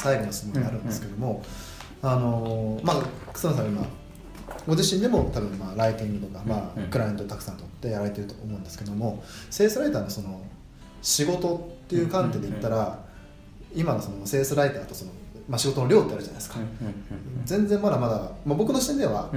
最後の質問になるんですけども、あのまあ草野さん今ご自身でも多分まあライティングとか、まあ、クライアントをたくさん取ってやられてると思うんですけどもセールスライターのその仕事っていう観点で言ったら、今のそのセールスライターとその、まあ、仕事の量ってあるじゃないですか、全然まだまだ、まあ、僕の視点では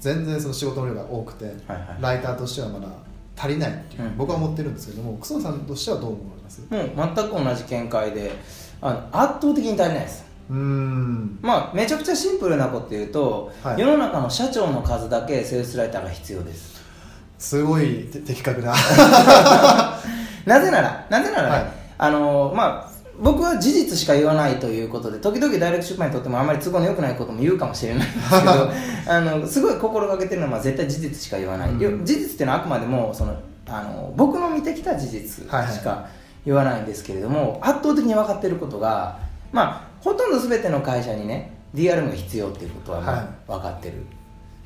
全然その仕事の量が多くて、ライターとしてはまだ足りないっていう、僕は思ってるんですけども楠野さんとしてはどう思われます？もう全く同じ見解であの圧倒的に足りないです。うん。まあめちゃくちゃシンプルなこと言うと、はい、世の中の社長の数だけセールスライターが必要です。すごい的確な。なぜならなぜなら、ねはい、あのまあ僕は事実しか言わないということで時々ダイレクト出版にとってもあまり都合の良くないことも言うかもしれないんですけど あのすごい心がけてるのは絶対事実しか言わない、うん、事実っていうのはあくまでもそのあの僕の見てきた事実しか言わないんですけれども、はいはい、圧倒的に分かってることがまあほとんど全ての会社にね DRM が必要っていうことはまあ分かってる、は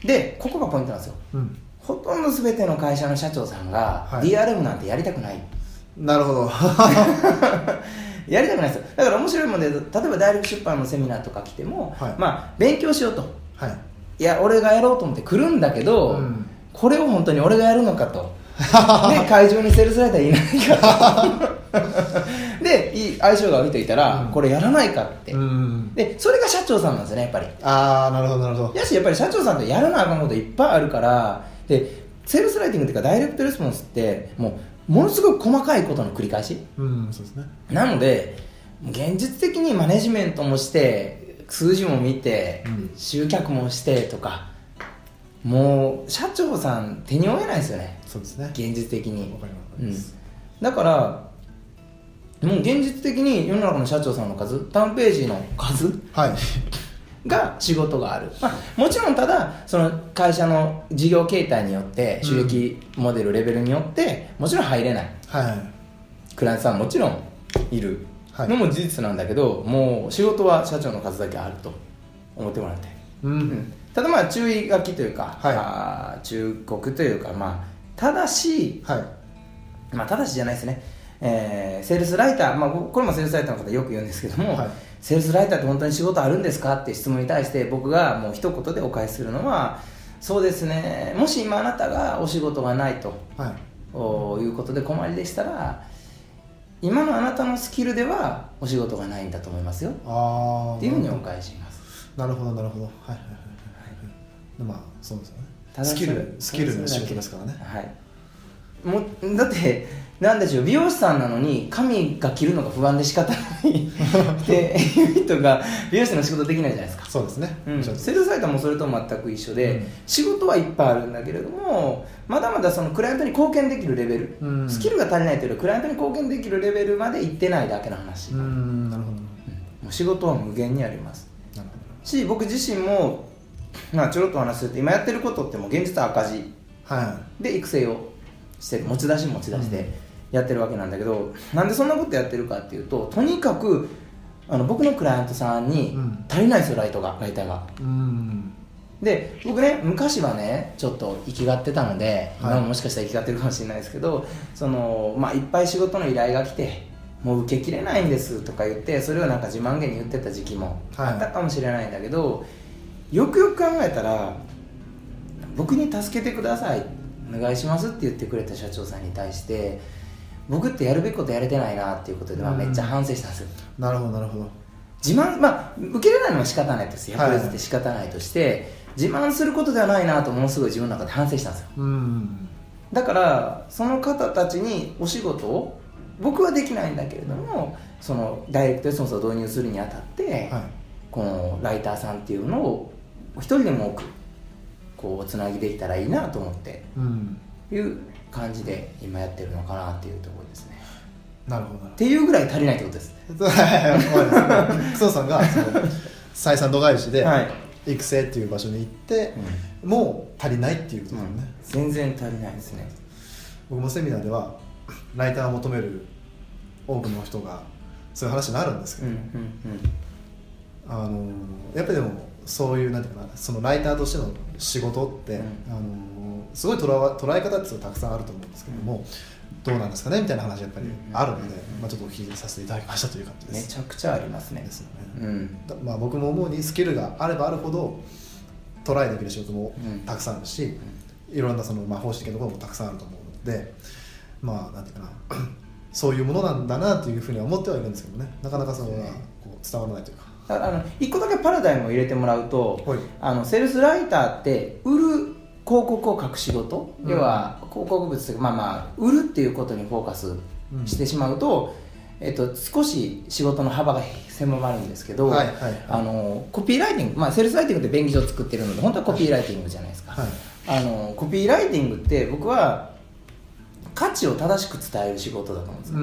い、でここがポイントなんですよ、うん、ほとんど全ての会社の社長さんが DRM なんてやりたくない、なるほど。やりたくないですよ。だから面白いもんで例えば大学出版のセミナーとか来ても、はい、まあ勉強しようと、はい、いや俺がやろうと思って来るんだけど、うん、これを本当に俺がやるのかとで 会場にセールスライターいないか でいい相性が悪いと言ったら、うん、これやらないかって、うん、でそれが社長さんなんですよねやっぱり。ああなるほどなるほど。やしやっぱり社長さんとやらなあかんこといっぱいあるからでセールスライティングっていうかダイレクトレスポンスってもうものすごく細かいことの繰り返し、うんそうですね、なので現実的にマネジメントもして数字も見て、うん、集客もしてとかもう社長さん手に負えないですよね。そうですね。現実的に。わかります、うん、だからもう現実的に世の中の社長さんの数ターンページの数、はい、が仕事がある、まあ、もちろんただその会社の事業形態によって収益モデルレベルによってもちろん入れない、はい、クライアントさんもちろんいる。のも事実なんだけど、もう仕事は社長の数だけあると思ってもらって、うん、うん、ただまあ注意書きというか、はい、あ忠告というかまあただし、はい、まあただしじゃないですね。えー、セールスライター、まあ、これもセールスライターの方よく言うんですけども、はい、セールスライターって本当に仕事あるんですかって質問に対して僕がもう一言でお返しするのはそうですね。もし今あなたがお仕事がないと、はい、おいうことで困りでしたら今のあなたのスキルではお仕事がないんだと思いますよ。あっていうふうにお返します。なるほどなるほど。はいはい、まあそうですよね。スキルスキルの仕事ですからね。はい。もだってなんでしょう美容師さんなのに髪が切るのが不安で仕方ない。っていう人が美容師の仕事できないじゃないですか。そうですね、うん、セールサイトもそれと全く一緒で、うん、仕事はいっぱいあるんだけれどもまだまだそのクライアントに貢献できるレベル、うん、スキルが足りないというよりクライアントに貢献できるレベルまでいってないだけの話。うん。なるほど、もう仕事は無限にあります。し僕自身も、まあ、ちょろっと話すると今やってることってもう現実赤字。で育成をしてる。持ち出し持ち出しでやってるわけなんだけど、なんでそんなことやってるかっていうととにかくあの僕のクライアントさんに足りないですよ、ライトがライターが、うん、で僕ね昔はねちょっと生きがってたので、はい、今ももしかしたら生きがってるかもしれないですけどその、まあ、いっぱい仕事の依頼が来てもう受けきれないんですとか言ってそれをなんか自慢げに言ってた時期もあったかもしれないんだけど、はい、よくよく考えたら僕に助けてくださいお願いしますって言ってくれた社長さんに対して僕ってやるべきことやれてないなっていうことで、まあ、めっちゃ反省したんですよ、なるほどなるほど。自慢まあ受けれないのは仕方ないとして役立って仕方ないとして、はい、自慢することではないなとものすごい自分の中で反省したんですよ、うん、だからその方たちにお仕事を僕はできないんだけれどもそのダイレクトレスポンスを導入するにあたって、はい、このライターさんっていうのを一人でも多くこうつなぎできたらいいなと思って、うん、いう感じで今やってるのかなっていうところですね。なるほど。っていうぐらい足りないってことです。草さんがその採算度外視で育成っていう場所に行って、うん、もう足りないっていうことですね、うん、全然足りないですね。僕もセミナーではライターを求める多くの人がそういう話になるんですけど、あのやっぱりでもそういうなんていうかなそのライターとしての仕事って、うん、あのすごい捉え捉え方っていうのはたくさんあると思うんですけども、どうなんですかねみたいな話やっぱりあるので、まあ、ちょっとお聞きさせていただきましたという感じでめす。ちゃくちゃありますね。ですよね。うん。だまあ、僕も思うにスキルがあればあるほどトライできる仕事もうん。たくさんあるし、いろんなその、まあ、方式的なところもたくさんあると思うのでまあなんていうかな そういうものなんだなというふうには思ってはいるんですけどね。なかなかその、ね。こう伝わらないというか。だからあの一個だけパラダイムを入れてもらうと、はい。あのセールスライターって売る広告を書く仕事、うん。要は広告物というかまあまあ売るっていうことにフォーカスしてしまうと、えっと、少し仕事の幅が狭まるんですけど、はいはいはい。あのコピーライティング、まあ、セールスライティングって便宜上作ってるので本当はコピーライティングじゃないですか、はい。あのコピーライティングって僕は価値を正しく伝える仕事だと思うんですよ、う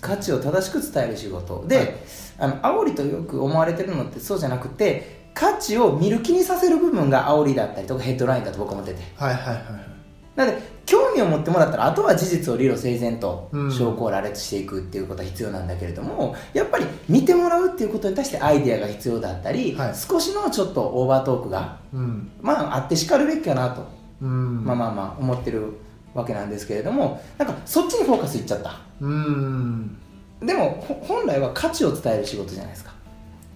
価値を正しく伝える仕事。で、はいあの煽りとよく思われてるのってそうじゃなくて価値を見る気にさせる部分が煽りだったりとかヘッドラインだと僕は思ってて。はいはいはいはい。なので興味を持ってもらったらあとは事実を理路整然とうん。証拠を羅列していくっていうことは必要なんだけれども、やっぱり見てもらうっていうことに対してアイデアが必要だったり、はい。少しのちょっとオーバートークがうん。まああってしかるべきかなと、うん。まあまあまあ思ってるわけなんですけれどもなんかそっちにフォーカスいっちゃった。うんでもほ本来は価値を伝える仕事じゃないですか。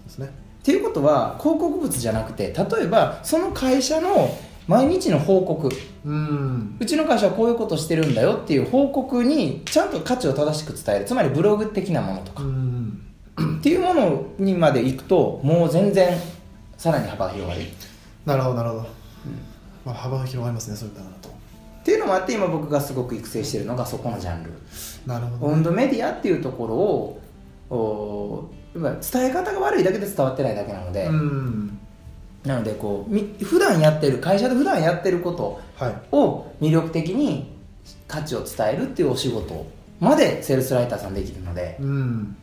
ですね。っていうことは広告物じゃなくて例えばその会社の毎日の報告。うん。うちの会社はこういうことしてるんだよっていう報告にちゃんと価値を正しく伝える。つまりブログ的なものとか、うん。っていうものにまでいくともう全然さらに幅が広がる。なるほどなるほど、まあ、幅が広がりますねそういったっていうのもあって今僕がすごく育成してるのがそこのジャンル。なるほど、温度メディアっていうところをお伝え方が悪いだけで伝わってないだけなので、うん。なのでこうみ普段やってる会社で普段やってることはい。を魅力的に価値を伝えるっていうお仕事までセールスライターさんできるので。うん。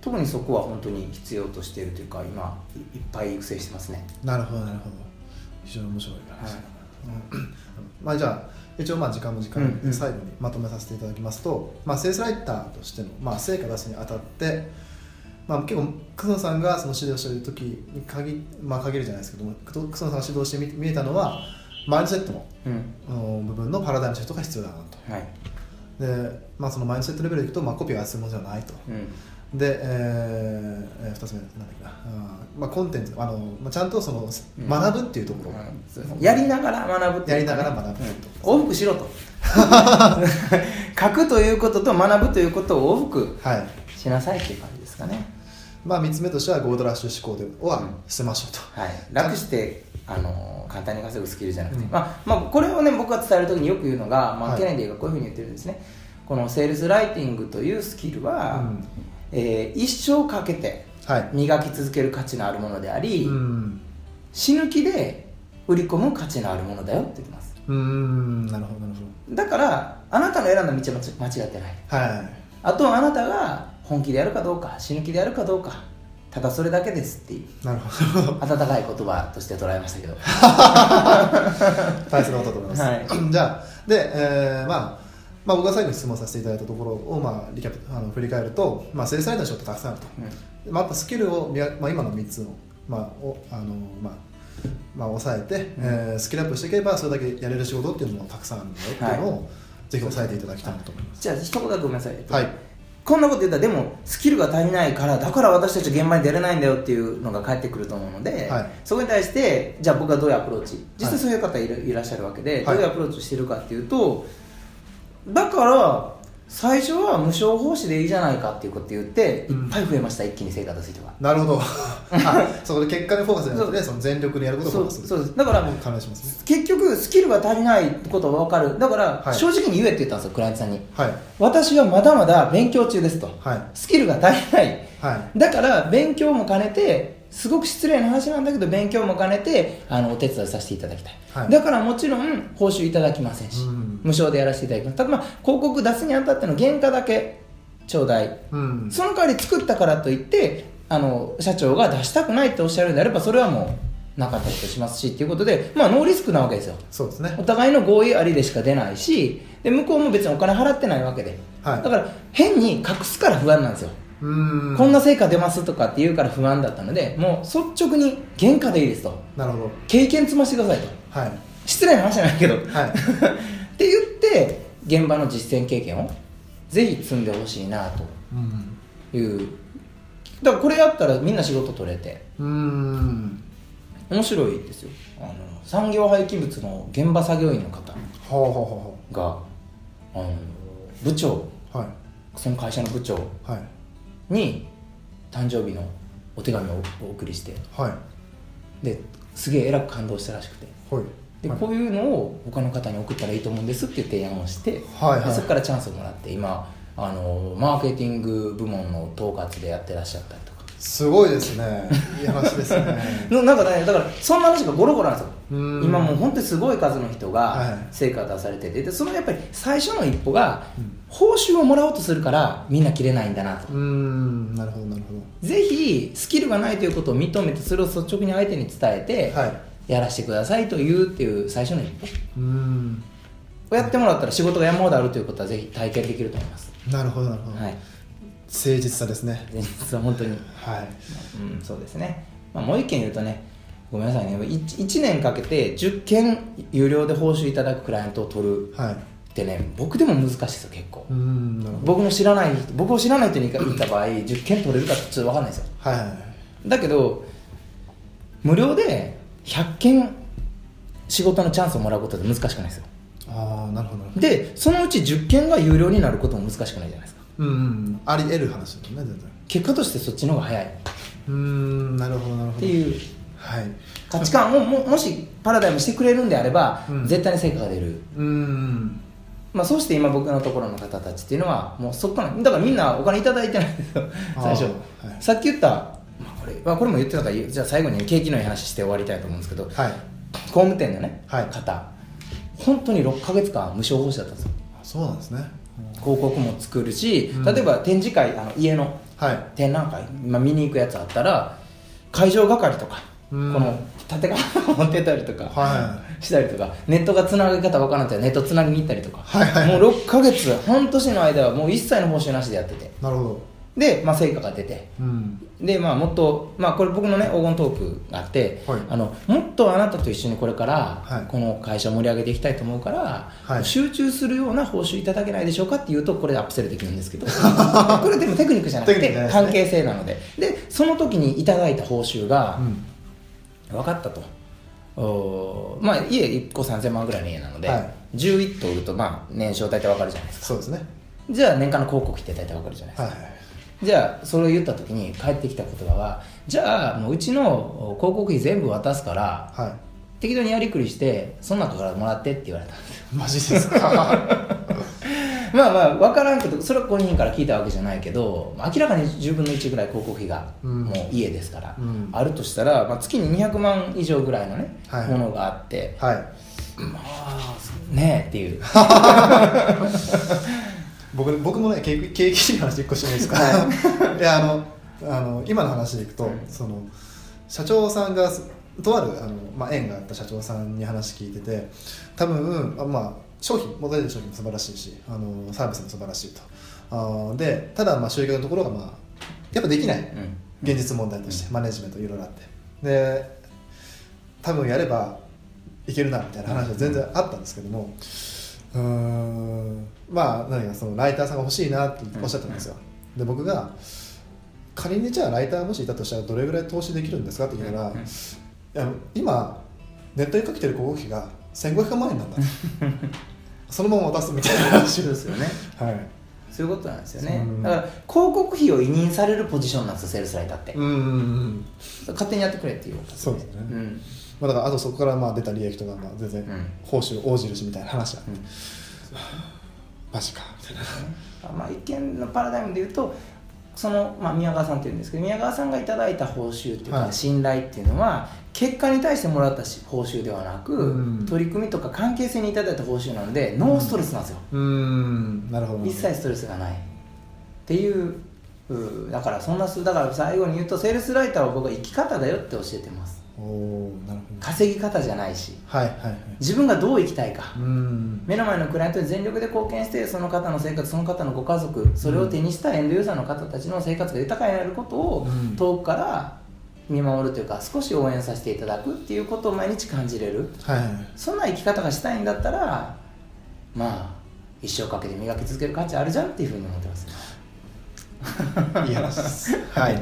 特にそこは本当に必要としているというか今いいっぱい育成してますね。なるほどなるほど。非常に面白い話、うんまあじゃあ一応まあ時間も時間で最後にまとめさせていただきますと、まあ、セールスライターとしての、まあ、成果出すにあたって、まあ、結構楠野さんがその指導している時に限,、まあ、限るじゃないですけども楠野さんが指導してみ見えたのはマインドセットのうん。あの部分のパラダイムシフトが必要だなと。はい。で、まあ、そのマインドセットレベルでいくと、まあ、コピーがするものではないと。うんで、えーえー、2つ目なんだっけな。あー、まあ、コンテンツあの、まあ、ちゃんとそのうん。学ぶっていうところ、そうです。ねやりながら学ぶっやりながら学ぶうん。往復しろと。書くということと学ぶということを往復はい。しなさいっていう感じですかね。まあ、3つ目としてはゴールドラッシュ思考ではうん。捨てましょうと、はい、楽してあの簡単に稼ぐスキルじゃなくて、うん。まあまあ、これをね僕が伝える時によく言うのが、まあはい。ケネディがこういうふうに言ってるんですね。このセールスライティングというスキルは、うんえー一生かけてはい。磨き続ける価値のあるものであり、うん。死ぬ気で売り込む価値のあるものだよって言ってます。うーん。なるほどなるほだからあなたの選んだ道は間違ってない。どはい。あとはあなたが本気でやるかどうか死ぬ気でやるかどうかただそれだけですっていう。なるほど。温かい言葉として捉えましたけど。大切なことだと思います、はい。じゃあで、えーまあまあ、僕が最後に質問させていただいたところを、まあ、リキャップあの振り返ると、まあ、セールスライターの仕事たくさんあると、まあ、やっぱスキルを、まあ、今の3つの,、まあおあのまあまあ、抑えて、えースキルアップしていけばそれだけやれる仕事っていうのもたくさんあるんだよっていうのを、ぜひ押さえていただきたいなと思います。じゃあ一言だけごめんなさい、はい。こんなこと言ったらでもスキルが足りないからだから私たち現場に出れないんだよっていうのが返ってくると思うので、はい。そこに対してじゃあ僕はどういうアプローチ。実際そういう方いら,、い、らっしゃるわけで、はい。どういうアプローチをしてるかっていうとだから最初は無償奉仕でいいじゃないかっていうこと言っていっぱい増えました、一気に成果出す人がなるほど。あそこで結果にフォーカスじゃなくてその全力でやることをフォーカスする。そうそうです。だから関連しますね。結局スキルが足りないことが分かる。だから、はい。正直に言えって言ったんですよクライアントさんに。はい。私はまだまだ勉強中ですと。はい。スキルが足りない。はい。だから勉強も兼ねてすごく失礼な話なんだけど勉強も兼ねてあのお手伝いさせていただきたい、はい。だからもちろん報酬いただきませんし、うん。無償でやらせていただきます。ただまあ広告出すにあたっての原価だけちょうだい。うん。その代わり作ったからといってあの社長が出したくないっておっしゃるんであればそれはもうなかったことしますしっていうことでまあノーリスクなわけですよ。そうですね。お互いの合意ありでしか出ないしで向こうも別にお金払ってないわけで、はい。だから変に隠すから不安なんですようーん。こんな成果出ますとかって言うから不安だったのでもう率直に原価でいいですと。なるほど。経験積ましてくださいと。はい。失礼な話じゃないけど、はい。って言って現場の実践経験をぜひ積んでほしいなと。うんいう。だからこれやったらみんな仕事取れて。うーん。面白いですよ。あの産業廃棄物の現場作業員の方。ほうほうほがあの部長。はい。その会社の部長。はいに誕生日のお手紙をお送りして。はい。ですげええらく感動したらしくて。はい。でこういうのを他の方に送ったらいいと思うんですっていう提案をして、はいはいでそこからチャンスをもらって今あのマーケティング部門の統括でやってらっしゃったりとか。すごいですね。いい話ですね。のなんかねだからそんな話がゴロゴロなんですよ。うん今もう本当にすごい数の人はい。が成果を出されててでそのやっぱり最初の一歩がうん。報酬をもらおうとするからみんな切れないんだなと。うーん。なるほどなるほぜひスキルがないということを認めてそれを率直に相手に伝えて、どはい。やらせてくださいというっていう最初の一歩。うーんをやってもらったら仕事が山ほどあるということはぜひ体験できると思います。なるほどなるほど、はい。誠実さですね。現実は本当に。はい。うん。そうですね、まあ、もう一件言うとねごめんなさいね。1, 年かけて10件有料で報酬いただくクライアントを取るはい。ってね僕でも難しいですよ結構。僕の知らない人僕を知らない人に言った場合10件取れるかちょっと分かんないですよ。はいだけど無料で100件仕事のチャンスをもらうことって難しくないですよ。ああなるほどでそのうち10件が有料になることも難しくないじゃないですか。うんうんあり得る話だよね全然。結果としてそっちの方が早い。っうーんなるほどなるほど。ていうはい。価値観をももしパラダイムしてくれるんであれば、うん。絶対に成果が出る、うーんまあ、そうして今僕のところの方たちっていうのはもうそっからだからみんなお金いただいてないんですよ。最初、はい。さっき言った、まあ、これまあこれも言ってたからじゃあ最後に景気のいい話して終わりたいと思うんですけどはい。工務店のね、はい。方。本当に6ヶ月間無償報酬だったんですよ。あそうなんですね。広告も作るし、うん。例えば展示会あの家のはい。展覧会、まあ、見に行くやつあったら会場係とか、うんこの縦側を持ってたりとか、はしたりとかネットがつなぎ方わからんとネットつなぎに行ったりとか、はいはい。もう6ヶ月半年の間はもう一切の報酬なしでやってて。いなるほど。で、まあ、成果が出て。うん。でまあもっと、まあ、これ僕のね黄金トークがあって、はい。あのもっとあなたと一緒にこれから、はい。この会社を盛り上げていきたいと思うから、はい。集中するような報酬いただけないでしょうかっていうとこれでアップセルできるんですけど。これでもテクニックじゃなくて関係性なので。でその時にいただいた報酬が、うん分かったと。おーまあ家1個3000万ぐらいの家なので、はい。11棟売るとまあ年商大体分かるじゃないですか。そうですね。じゃあ年間の広告費って大体分かるじゃないですか、はいはい。じゃあそれを言った時に返ってきた言葉はじゃあもううちの広告費全部渡すからは適当にやりくりしてその中からもらってって言われたんですマジですか？まあまあ分からんけどそれは本人から聞いたわけじゃないけど明らかに10分の1ぐらい広告費がうん。もう家ですから、うん。あるとしたら、まあ、月に200万以上ぐらいのね、はいものがあってはい。まあねえっていう。僕僕もね景気景気いい話一個してもいいですか、い、やあのあの今の話でいくと、うん。その社長さんがとあるあの、まあ、縁があった社長さんに話聞いてて多分あまあ商品持たれる商品も素晴らしいしあのサービスも素晴らしいと。あーでただまあ収益のところがまあやっぱできない。うん。現実問題として、マネジメントいろいろあって。で多分やればいけるなみたいな話は全然あったんですけどもうーんまあ何かそのライターさんが欲しいなっておっしゃったんですよ。で僕が仮にじゃあライターもしいたとしたらどれぐらい投資できるんですかって聞いたら、うん。いや今ネットにかけてる広告費が1500万円なんだ。と そのまま渡すみたいな話そうですよね。はい。そういうことなんですよね。うんだから広告費を委任されるポジションなんですよセールスライターって、うんうんうん勝手にやってくれっていうそうですね。うん。まあ、だからあとそこからまあ出た利益とかまあ全然ん。報酬応じるしみたいな話が、うん。マジかみたいな。まあ、一見のパラダイムで言うとその、まあ、宮川さんっていうんですけど宮川さんがいただいた報酬っていうか、はい。信頼っていうのは結果に対してもらったし報酬ではなく、うん。取り組みとか関係性にいただいた報酬なのでノーストレスなんですよ、うーん。なるほど。一切ストレスがない。っていううだからそんなすだから最後に言うとセールスライターは僕は生き方だよって教えてます。おおなるほど。稼ぎ方じゃないし。はいはいはい。自分がどう生きたいか。うーん。目の前のクライアントに全力で貢献してその方の生活その方のご家族それを手にしたエンドユーザーの方たちの生活が豊かになることをうん。遠くから見守るというか少し応援させていただくっていうことを毎日感じれるはいはいそんな生き方がしたいんだったらまあ一生かけて磨き続ける価値あるじゃんっていうふうに思ってますいい話です。はい。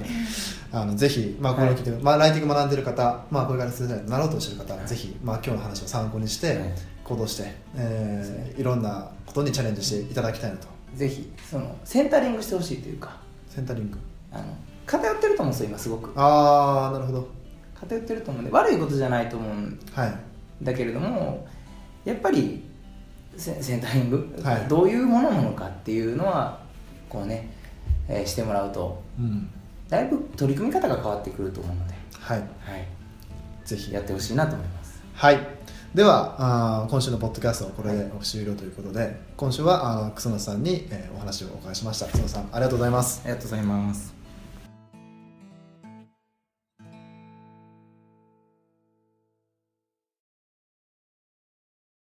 あのぜひ、まあ、これを聞いて、まあ、ライティング学んでる方、まあ、これから先生になろうとしてる方、ぜひ、まあ、今日の話を参考にして、はい行動して、えーいろんなことにチャレンジしていただきたいなと。ぜひそのセンタリングしてほしいというかセンタリング。あの偏ってると思うんですよ今すごくあー、なるほど。偏ってると思うんで悪いことじゃないと思うんはい。だけれどもやっぱりセセンタリング、はいどういうものなのかっていうのはこうね、えーしてもらうとうん。だいぶ取り組み方が変わってくると思うので、はい。はい、ぜひ。やってほしいなと思いますはい。ではあー今週のポッドキャストはこれで終了ということで、今週はあー楠野さんに、えーお話をお伺いしました楠野さんありがとうございますありがとうございます